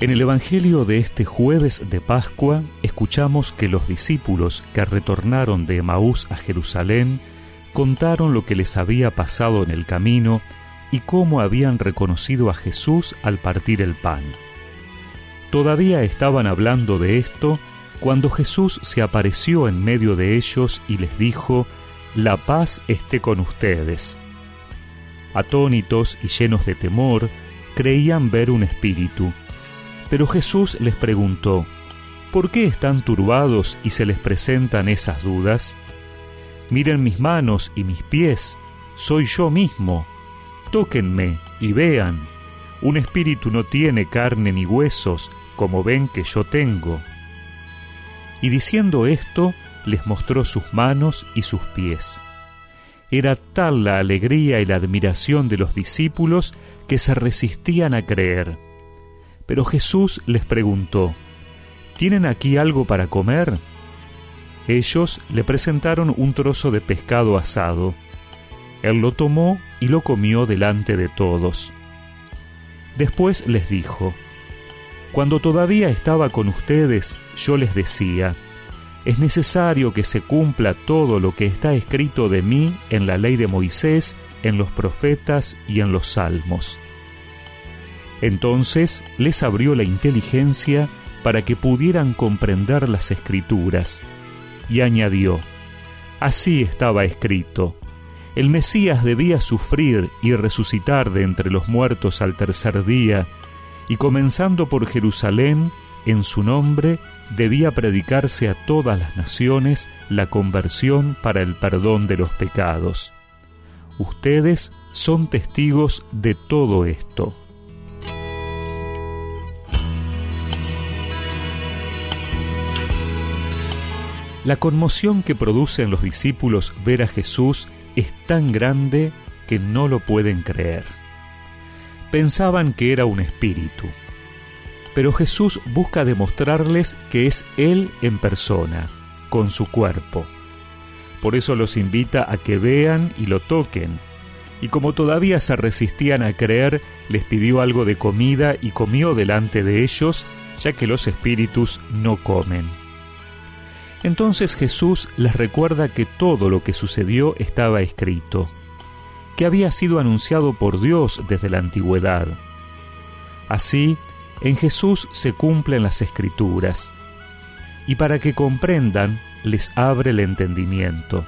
En el Evangelio de este jueves de Pascua escuchamos que los discípulos que retornaron de Emaús a Jerusalén contaron lo que les había pasado en el camino y cómo habían reconocido a Jesús al partir el pan. Todavía estaban hablando de esto cuando Jesús se apareció en medio de ellos y les dijo, La paz esté con ustedes. Atónitos y llenos de temor, creían ver un espíritu pero Jesús les preguntó, ¿por qué están turbados y se les presentan esas dudas? Miren mis manos y mis pies, soy yo mismo. Tóquenme y vean. Un espíritu no tiene carne ni huesos, como ven que yo tengo. Y diciendo esto, les mostró sus manos y sus pies. Era tal la alegría y la admiración de los discípulos que se resistían a creer. Pero Jesús les preguntó, ¿Tienen aquí algo para comer? Ellos le presentaron un trozo de pescado asado. Él lo tomó y lo comió delante de todos. Después les dijo, Cuando todavía estaba con ustedes, yo les decía, es necesario que se cumpla todo lo que está escrito de mí en la ley de Moisés, en los profetas y en los salmos. Entonces les abrió la inteligencia para que pudieran comprender las escrituras, y añadió, Así estaba escrito, el Mesías debía sufrir y resucitar de entre los muertos al tercer día, y comenzando por Jerusalén, en su nombre debía predicarse a todas las naciones la conversión para el perdón de los pecados. Ustedes son testigos de todo esto. La conmoción que produce en los discípulos ver a Jesús es tan grande que no lo pueden creer. Pensaban que era un espíritu, pero Jesús busca demostrarles que es Él en persona, con su cuerpo. Por eso los invita a que vean y lo toquen. Y como todavía se resistían a creer, les pidió algo de comida y comió delante de ellos, ya que los espíritus no comen. Entonces Jesús les recuerda que todo lo que sucedió estaba escrito, que había sido anunciado por Dios desde la antigüedad. Así, en Jesús se cumplen las escrituras, y para que comprendan, les abre el entendimiento.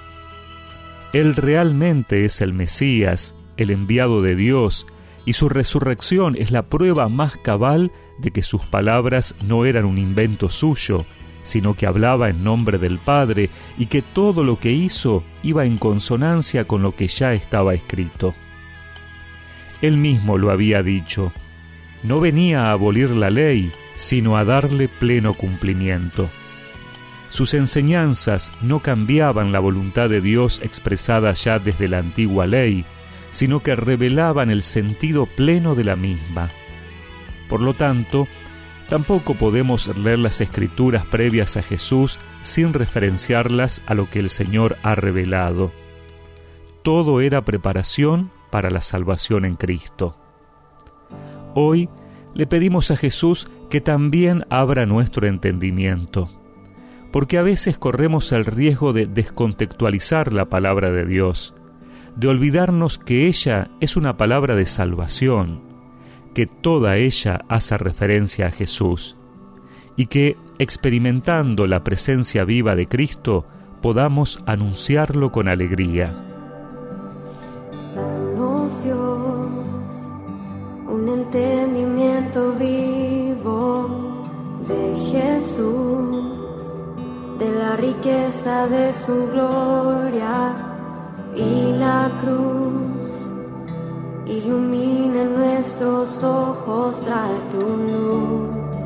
Él realmente es el Mesías, el enviado de Dios, y su resurrección es la prueba más cabal de que sus palabras no eran un invento suyo, sino que hablaba en nombre del Padre y que todo lo que hizo iba en consonancia con lo que ya estaba escrito. Él mismo lo había dicho, no venía a abolir la ley, sino a darle pleno cumplimiento. Sus enseñanzas no cambiaban la voluntad de Dios expresada ya desde la antigua ley, sino que revelaban el sentido pleno de la misma. Por lo tanto, Tampoco podemos leer las escrituras previas a Jesús sin referenciarlas a lo que el Señor ha revelado. Todo era preparación para la salvación en Cristo. Hoy le pedimos a Jesús que también abra nuestro entendimiento, porque a veces corremos el riesgo de descontextualizar la palabra de Dios, de olvidarnos que ella es una palabra de salvación, que toda ella hace referencia a Jesús y que, experimentando la presencia viva de Cristo, podamos anunciarlo con alegría. Danos Dios un entendimiento vivo de Jesús, de la riqueza de su gloria y la cruz nuestros ojos, trae tu luz.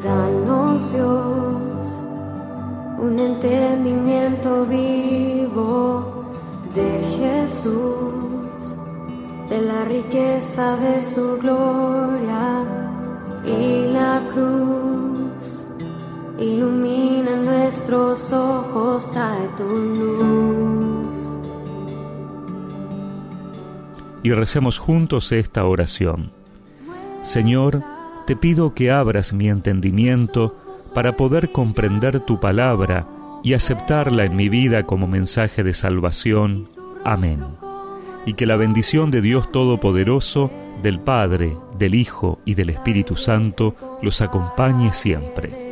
Danos Dios un entendimiento vivo de Jesús, de la riqueza de su gloria y la cruz. Ilumina nuestros ojos, trae tu luz. Y recemos juntos esta oración. Señor, te pido que abras mi entendimiento para poder comprender tu palabra y aceptarla en mi vida como mensaje de salvación. Amén. Y que la bendición de Dios Todopoderoso, del Padre, del Hijo y del Espíritu Santo los acompañe siempre.